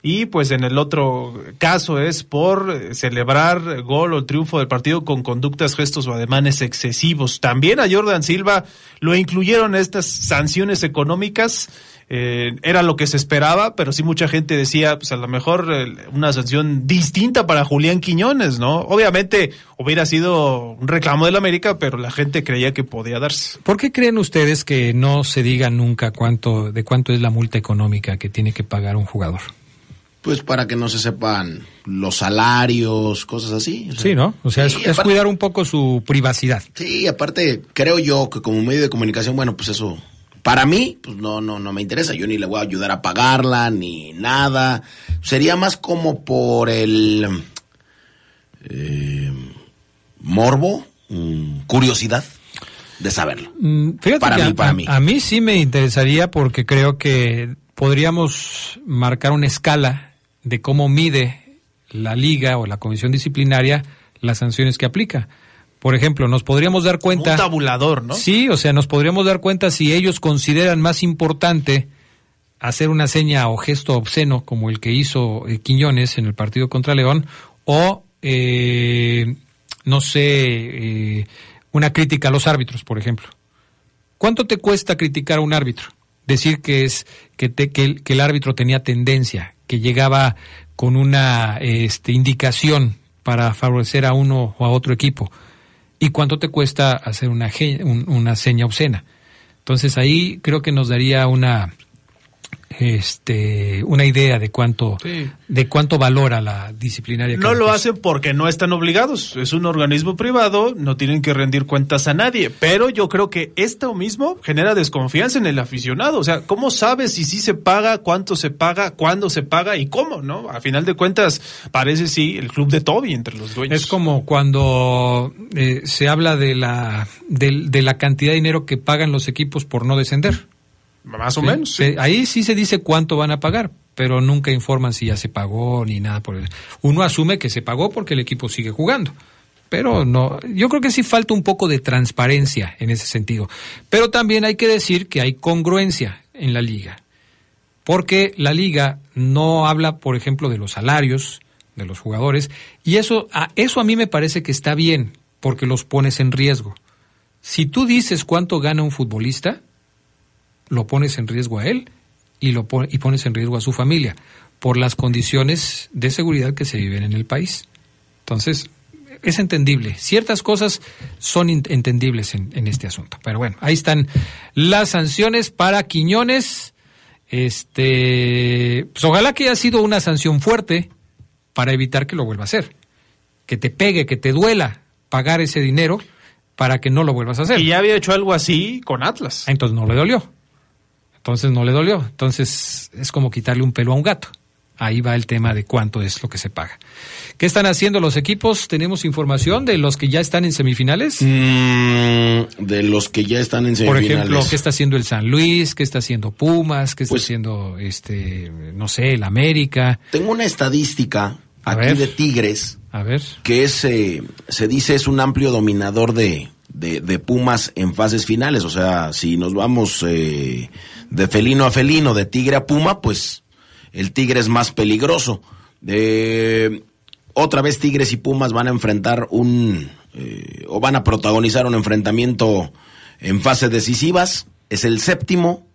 y pues en el otro caso es por celebrar gol o triunfo del partido con conductas, gestos o ademanes excesivos. También a Jordan Silva lo incluyeron estas sanciones económicas. eh, era lo que se esperaba, pero sí mucha gente decía, pues a lo mejor una sanción distinta para Julián Quiñones, ¿no? Obviamente hubiera sido un reclamo del América, pero la gente creía que podía darse. ¿Por qué creen ustedes que no se diga nunca cuánto, de cuánto es la multa económica que tiene que pagar un jugador? Pues para que no se sepan los salarios, cosas así. O sea, Sí, ¿no? O sea, Sí, es, cuidar un poco su privacidad. Sí, aparte, creo yo que como medio de comunicación, bueno, pues eso, para mí, pues no, no, no me interesa. Yo ni le voy a ayudar a pagarla, ni nada. Sería más como por el eh, morbo, mm, curiosidad de saberlo. Mm, Fíjate Para que mí, a, para mí. a mí sí me interesaría porque creo que podríamos marcar una escala de cómo mide la liga o la comisión disciplinaria las sanciones que aplica. Por ejemplo, nos podríamos dar cuenta... Un tabulador, ¿no? Sí, o sea, nos podríamos dar cuenta si ellos consideran más importante hacer una seña o gesto obsceno como el que hizo eh, Quiñones en el partido contra León o, eh, no sé, eh, una crítica a los árbitros, por ejemplo. ¿Cuánto te cuesta criticar a un árbitro? Decir que es que, te- que el, que el árbitro tenía tendencia, que llegaba con una este, indicación para favorecer a uno o a otro equipo. ¿Y cuánto te cuesta hacer una, una seña obscena? Entonces ahí creo que nos daría una este una idea de cuánto Sí. de cuánto valora la disciplinaria. No lo hacen porque no están obligados. Es un organismo privado, no tienen que rendir cuentas a nadie. Pero yo creo que esto mismo genera desconfianza en el aficionado. O sea, ¿cómo sabes si sí se paga, cuánto se paga, cuándo se paga y cómo, no? A final de cuentas, parece sí el club de Toby entre los dueños. Es como cuando eh, se habla de la de, la cantidad de dinero que pagan los equipos por no descender. Más o Sí, menos. sí. ahí sí se dice cuánto van a pagar, pero nunca informan si ya se pagó ni nada por el. Uno asume que se pagó porque el equipo sigue jugando. Pero no, yo creo que sí falta un poco de transparencia en ese sentido. Pero también hay que decir que hay congruencia en la liga. Porque la liga no habla, por ejemplo, de los salarios de los jugadores, y eso a, eso a mí me parece que está bien, porque los pones en riesgo. Si tú dices cuánto gana un futbolista, lo pones en riesgo a él y, lo pon- y pones en riesgo a su familia por las condiciones de seguridad que se viven en el país. Entonces, es entendible. Ciertas cosas son entendibles en, en este asunto. Pero bueno, ahí están las sanciones para Quiñones. Este, pues ojalá que haya sido una sanción fuerte para evitar que lo vuelva a hacer. Que te pegue, que te duela pagar ese dinero para que no lo vuelvas a hacer. Y ya había hecho algo así con Atlas. Entonces no le dolió. Entonces no le dolió. Entonces es como quitarle un pelo a un gato. ahí va el tema de cuánto es lo que se paga. ¿Qué están haciendo los equipos? ¿Tenemos información de los que ya están en semifinales? Mm, de los que ya están en Por semifinales. ejemplo, ¿qué está haciendo el San Luis? ¿Qué está haciendo Pumas? ¿Qué está Pues- haciendo, este, no sé, el América? Tengo una estadística aquí ver. de Tigres. A ver. que es, eh, se dice, es un amplio dominador de, de, de Pumas en fases finales. O sea, si nos vamos eh, de felino a felino, de tigre a puma, pues el tigre es más peligroso. Eh, otra vez Tigres y Pumas van a enfrentar un, eh, o van a protagonizar un enfrentamiento en fases decisivas. Es el séptimo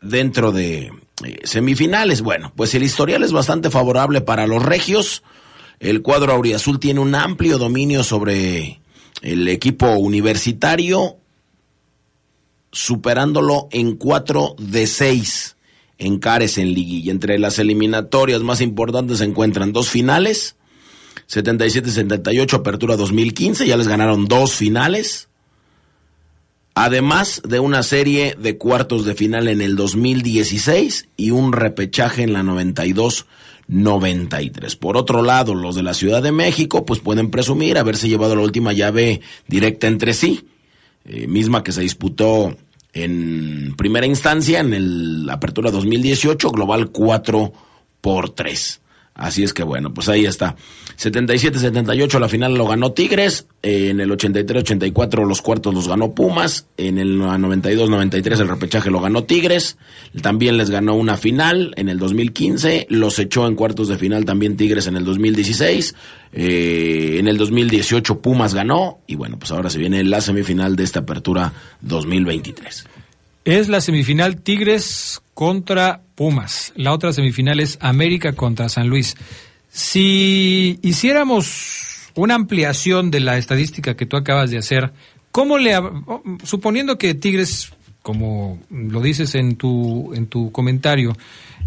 dentro de eh, semifinales. Bueno, pues el historial es bastante favorable para los regios. El cuadro auriazul tiene un amplio dominio sobre el equipo universitario, superándolo en 4 de 6 en Cares en liguilla. Entre las eliminatorias más importantes se encuentran dos finales, 77-78, Apertura 2015, ya les ganaron dos finales. Además de una serie de cuartos de final en el 2016 y un repechaje en la 92-93. Por otro lado, los de la Ciudad de México pues pueden presumir haberse llevado la última llave directa entre sí, eh, misma que se disputó en primera instancia en el Apertura 2018, global 4 por 3. Así es que bueno, pues ahí está. 77-78 la final lo ganó Tigres, eh, en el 83-84 los cuartos los ganó Pumas, en el 92-93 el repechaje lo ganó Tigres, también les ganó una final en el 2015, los echó en cuartos de final también Tigres en el 2016, eh, en el 2018 Pumas ganó. Y bueno, pues ahora se viene la semifinal de esta apertura 2023. Es la semifinal Tigres contra Pumas. La otra semifinal es América contra San Luis. Si hiciéramos una ampliación de la estadística que tú acabas de hacer, ¿cómo le suponiendo que Tigres, como lo dices en tu en tu comentario,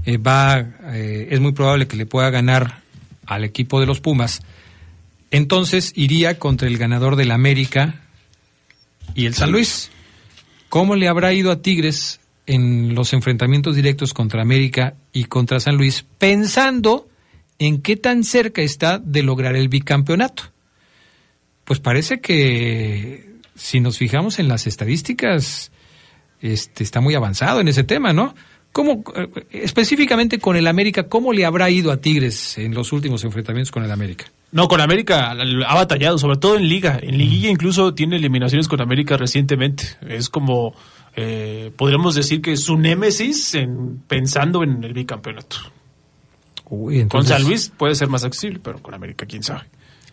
eh, va eh, es muy probable que le pueda ganar al equipo de los Pumas, entonces iría contra el ganador del América y el San Luis. ¿Cómo le habrá ido a Tigres en los enfrentamientos directos contra América y contra San Luis, pensando en qué tan cerca está de lograr el bicampeonato? Pues parece que si nos fijamos en las estadísticas, este, está muy avanzado en ese tema, ¿no? ¿Cómo, eh, específicamente con el América, cómo le habrá ido a Tigres en los últimos enfrentamientos con el América? No, con América ha batallado, sobre todo en Liga. En Liguilla incluso tiene eliminaciones con América recientemente. Es como, eh, podríamos decir que es su némesis en, pensando en el bicampeonato. Uy, Con San Luis puede ser más accesible, pero con América quién sabe.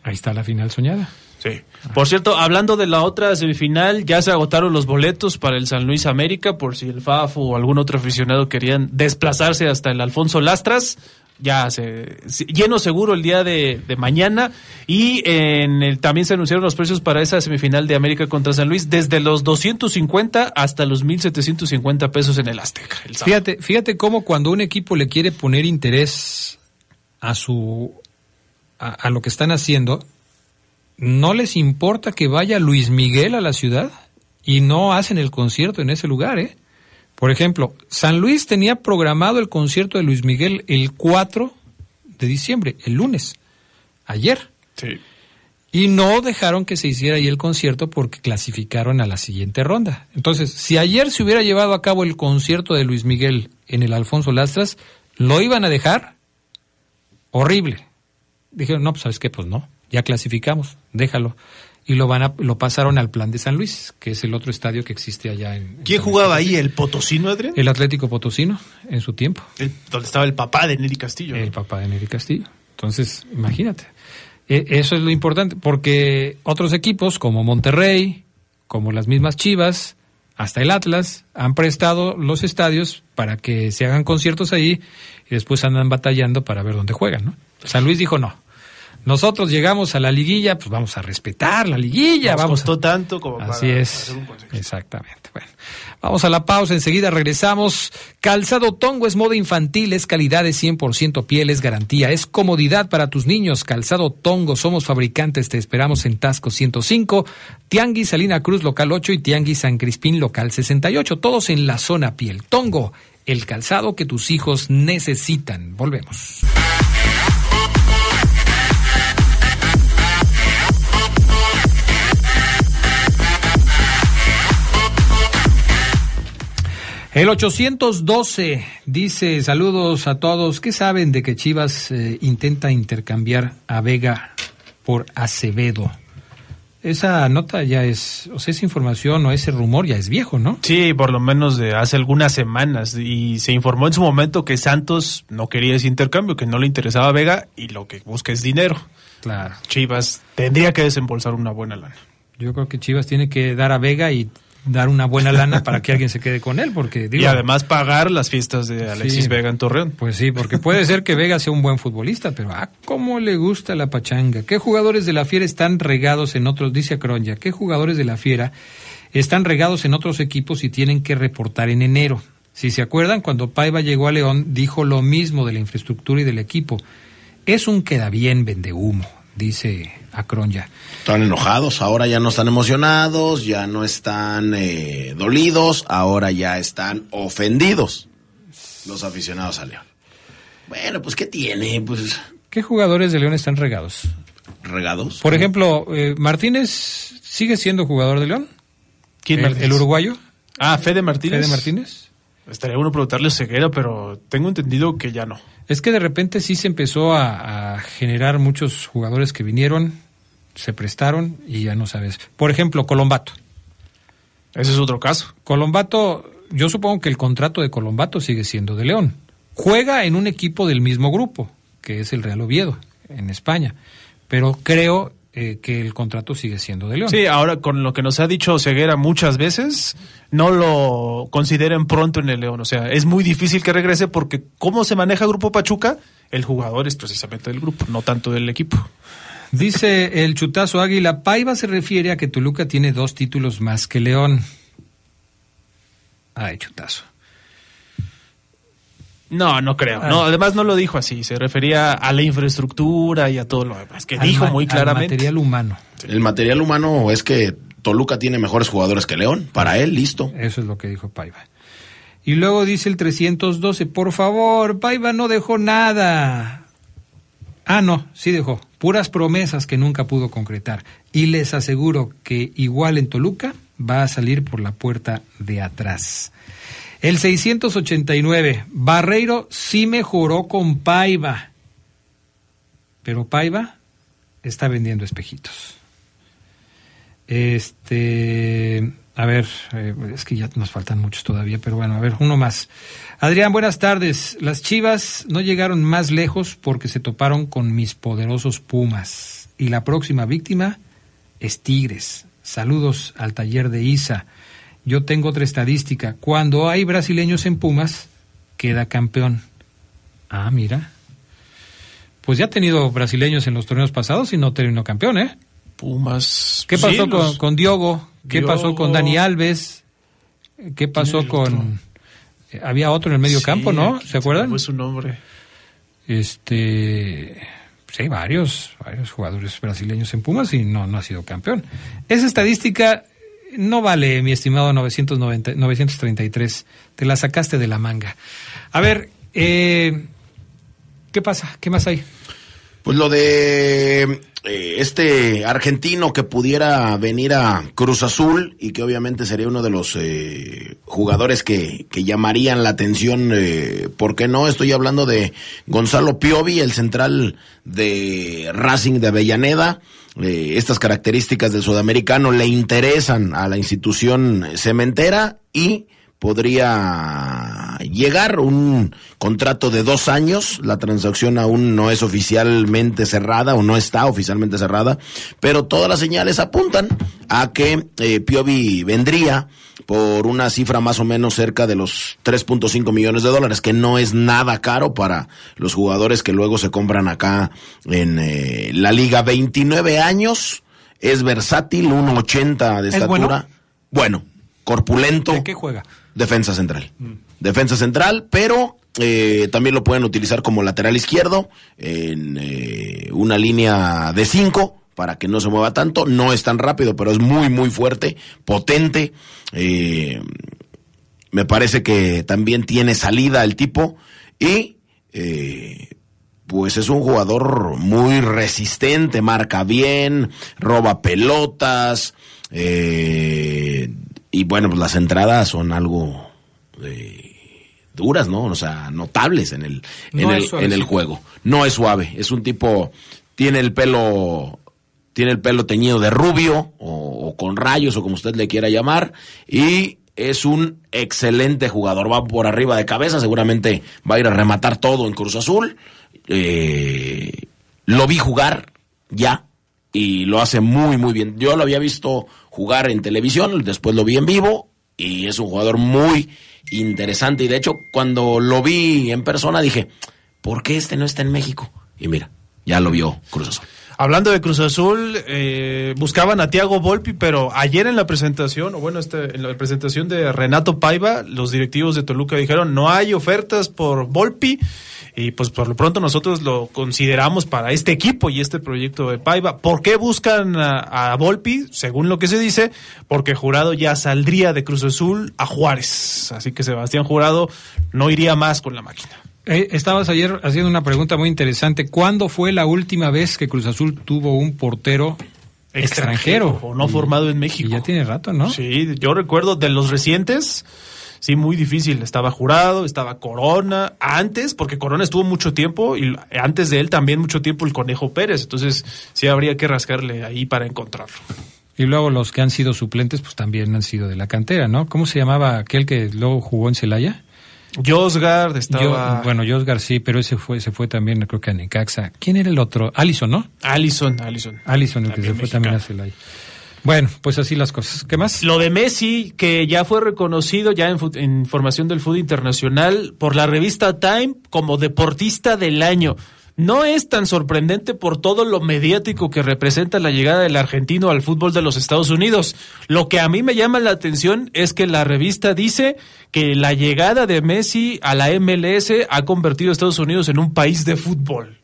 Ahí está la final soñada. Sí. Por cierto, hablando de la otra semifinal, ya se agotaron los boletos para el San Luis América, por si el FAF o algún otro aficionado querían desplazarse hasta el Alfonso Lastras. Ya se lleno seguro el día de, mañana y en el, también se anunciaron los precios para esa semifinal de América contra San Luis desde los 250 hasta los 1750 pesos en el Azteca. Fíjate, fíjate cómo cuando un equipo le quiere poner interés a su a lo que están haciendo, no les importa que vaya Luis Miguel a la ciudad y no hacen el concierto en ese lugar, ¿eh? Por ejemplo, San Luis tenía programado el concierto de Luis Miguel el 4 de diciembre, el lunes, ayer. Sí. Y no dejaron que se hiciera ahí el concierto porque clasificaron a la siguiente ronda. Entonces, si ayer se hubiera llevado a cabo el concierto de Luis Miguel en el Alfonso Lastras, ¿lo iban a dejar? Horrible. Dijeron, no, pues sabes qué, pues no, ya clasificamos, déjalo. Y lo van a, lo pasaron al plan de San Luis, que es el otro estadio que existe allá en, en ¿Quién jugaba ahí? ¿El Potosino, Adrián? el Atlético Potosino en su tiempo. El- donde estaba el papá de Nelly Castillo. El papá de Neri Castillo. Entonces, imagínate. E- Eso es lo importante, porque otros equipos como Monterrey, como las mismas Chivas, hasta el Atlas, han prestado los estadios para que se hagan conciertos ahí y después andan batallando para ver dónde juegan, ¿no? San Luis dijo no. Nosotros llegamos a la liguilla, pues vamos a respetar la liguilla, Nos vamos. costó tanto como Así para es. hacer un. Exactamente. Bueno, vamos a la pausa, enseguida regresamos. Calzado Tongo es moda infantil, es calidad de 100% piel, es garantía, es comodidad para tus niños. Calzado Tongo, somos fabricantes, te esperamos en Tasco 105, Tianguis Salina Cruz local 8 y Tianguis San Crispín local 68, todos en la zona piel. Tongo el calzado que tus hijos necesitan. Volvemos. El 812 dice saludos a todos. ¿Qué saben de que Chivas eh, intenta intercambiar a Vega por Acevedo? Esa nota ya es, o sea, esa información o ese rumor ya es viejo, ¿no? Sí, por lo menos de hace algunas semanas. Y se informó en su momento que Santos no quería ese intercambio, que no le interesaba a Vega y lo que busca es dinero. Claro. Chivas tendría que desembolsar una buena lana. Yo creo que Chivas tiene que dar a Vega y dar una buena lana para que alguien se quede con él, porque digo, y además pagar las fiestas de Alexis Sí. Vega en Torreón. Pues sí, porque puede ser que Vega sea un buen futbolista, pero ah, cómo le gusta la pachanga. ¿Qué jugadores de la Fiera están regados en otros, dice Acronya, qué jugadores de la Fiera están regados en otros equipos y tienen que reportar en enero? Si se acuerdan, cuando Paiva llegó a León, dijo lo mismo de la infraestructura y del equipo. Es un queda bien vende humo, dice Acronya. Están enojados, ahora ya no están emocionados, ya no están eh, dolidos, ahora ya están ofendidos los aficionados a León. Bueno, pues ¿qué tiene? Pues ¿Qué jugadores de León están regados? regados. Por ejemplo, eh, Martínez sigue siendo jugador de León. ¿Quién el, Martínez? el uruguayo. Ah, Fede Martínez. Fede Martínez. Estaría bueno preguntarle a Ceguera, pero tengo entendido que ya no. Es que de repente sí se empezó a, a generar muchos jugadores que vinieron, se prestaron y ya no sabes. Por ejemplo, Colombato. Ese es otro caso. Colombato, yo supongo que el contrato de Colombato sigue siendo de León. Juega en un equipo del mismo grupo, que es el Real Oviedo, en España. Pero creo eh, que el contrato sigue siendo de León. Sí, ahora con lo que nos ha dicho Ceguera muchas veces, no lo consideren pronto en el León. O sea, es muy difícil que regrese porque cómo se maneja Grupo Pachuca, el jugador es precisamente del grupo, no tanto del equipo. Dice el chutazo Águila, Paiva se refiere a que Toluca tiene dos títulos más que León. Ay, chutazo. No, no creo. Ah. No, además no lo dijo así, se refería a la infraestructura y a todo lo demás, que Al dijo muy claramente. material humano. El material humano es que Toluca tiene mejores jugadores que León. Para él, listo. Eso es lo que dijo Paiva. Y luego dice el 312, por favor, Paiva no dejó nada. Ah, no, sí dejó. Puras promesas que nunca pudo concretar. Y les aseguro que igual en Toluca va a salir por la puerta de atrás. El 689, Barreiro sí mejoró con Paiva. Pero Paiva está vendiendo espejitos. Este, a ver, eh, es que ya nos faltan muchos todavía, pero bueno, a ver, uno más. Adrián, buenas tardes. Las Chivas no llegaron más lejos porque se toparon con mis poderosos Pumas. Y la próxima víctima es Tigres. Saludos al taller de Isa. Yo tengo otra estadística. Cuando hay brasileños en Pumas, queda campeón. Ah, mira. Pues ya ha tenido brasileños en los torneos pasados y no terminó campeón, ¿eh? Pumas. ¿Qué pasó con, los- con Diogo? ¿Qué Diogo. pasó con Dani Alves? ¿Qué pasó con... Había otro en el medio Sí, campo, ¿no? ¿Se acuerdan? Fue su nombre. Este... Sí, hay varios, varios jugadores brasileños en Pumas y no, no ha sido campeón. Esa estadística no vale, mi estimado 990, 933. Te la sacaste de la manga. A ver, eh, ¿qué pasa? ¿Qué más hay? Pues lo de eh, este argentino que pudiera venir a Cruz Azul y que obviamente sería uno de los eh, jugadores que, que llamarían la atención, eh, ¿por qué no? Estoy hablando de Gonzalo Piovi, el central de Racing de Avellaneda. Eh, estas características del sudamericano le interesan a la institución cementera y podría llegar un contrato de dos años. La transacción aún no es oficialmente cerrada o no está oficialmente cerrada, pero todas las señales apuntan a que eh, Piovi vendría por una cifra más o menos cerca de los 3.5 millones de dólares, que no es nada caro para los jugadores que luego se compran acá en eh, la liga. 29 años, es versátil, 1.80 de ¿Es estatura. bueno? bueno, corpulento. ¿De qué juega? Defensa central. Defensa central, pero eh, también lo pueden utilizar como lateral izquierdo en eh, una línea de cinco para que no se mueva tanto. No es tan rápido, pero es muy, muy fuerte, potente. eh, me parece que también tiene salida el tipo y eh, pues es un jugador muy resistente, marca bien, roba pelotas eh, y bueno, pues las entradas son algo eh, duras, ¿no? O sea, notables en el, en, No el, en el juego. No es suave, es un tipo, tiene el pelo, tiene el pelo teñido de rubio o, con rayos o como usted le quiera llamar y es un excelente jugador, va por arriba de cabeza, seguramente va a ir a rematar todo en Cruz Azul. Eh, lo vi jugar ya y lo hace muy muy bien. Yo lo había visto jugar en televisión, después lo vi en vivo y es un jugador muy interesante y de hecho cuando lo vi en persona dije, ¿por qué este no está en México? Y mira, ya lo vio Cruz Azul. Hablando de Cruz Azul, eh, buscaban a Tiago Volpi, pero ayer en la presentación, o bueno, este, en la presentación de Renato Paiva, los directivos de Toluca dijeron no hay ofertas por Volpi y pues por lo pronto nosotros lo consideramos para este equipo y este proyecto de Paiva. ¿Por qué buscan a, a Volpi? Según lo que se dice, porque Jurado ya saldría de Cruz Azul a Juárez. Así que Sebastián Jurado no iría más con la máquina. Eh, estabas ayer haciendo una pregunta muy interesante. ¿Cuándo fue la última vez que Cruz Azul tuvo un portero extranjero? o no formado en México. ya tiene rato, ¿no? Sí, yo recuerdo de los recientes, sí, muy difícil. Estaba Jurado, estaba Corona, antes, porque Corona estuvo mucho tiempo, y antes de él también mucho tiempo el Conejo Pérez. Entonces, sí habría que rascarle ahí para encontrarlo. Y luego los que han sido suplentes, pues también han sido de la cantera, ¿no? ¿Cómo se llamaba aquel que luego jugó en Celaya? Josgard estaba. Yo- bueno, Josgar sí, pero ese fue, se fue también, creo que a Necaxa. ¿Quién era el otro? Allison, ¿no? Allison, Allison. Allison, el que se fue también a Celaya. Bueno, pues así las cosas. ¿Qué más? Lo de Messi, que ya fue reconocido ya en, en información del fútbol internacional por la revista Time como deportista del año. No es tan sorprendente por todo lo mediático que representa la llegada del argentino al fútbol de los Estados Unidos. Lo que a mí me llama la atención es que la revista dice que la llegada de Messi a la MLS ha convertido a Estados Unidos en un país de fútbol.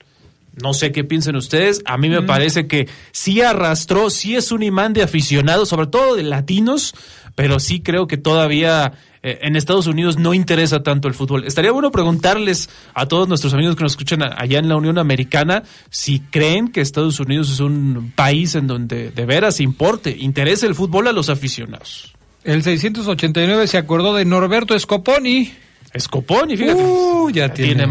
No sé qué piensen ustedes. A mí me parece que sí arrastró, sí es un imán de aficionados, sobre todo de latinos, pero sí creo que todavía eh, en Estados Unidos no interesa tanto el fútbol. Estaría bueno preguntarles a todos nuestros amigos que nos escuchan allá en la Unión Americana si creen que Estados Unidos es un país en donde de veras importe, interese el fútbol a los aficionados. El 689 se acordó de Norberto Scoponi. Scoponi, fíjate. Uh, ya tiene, tiene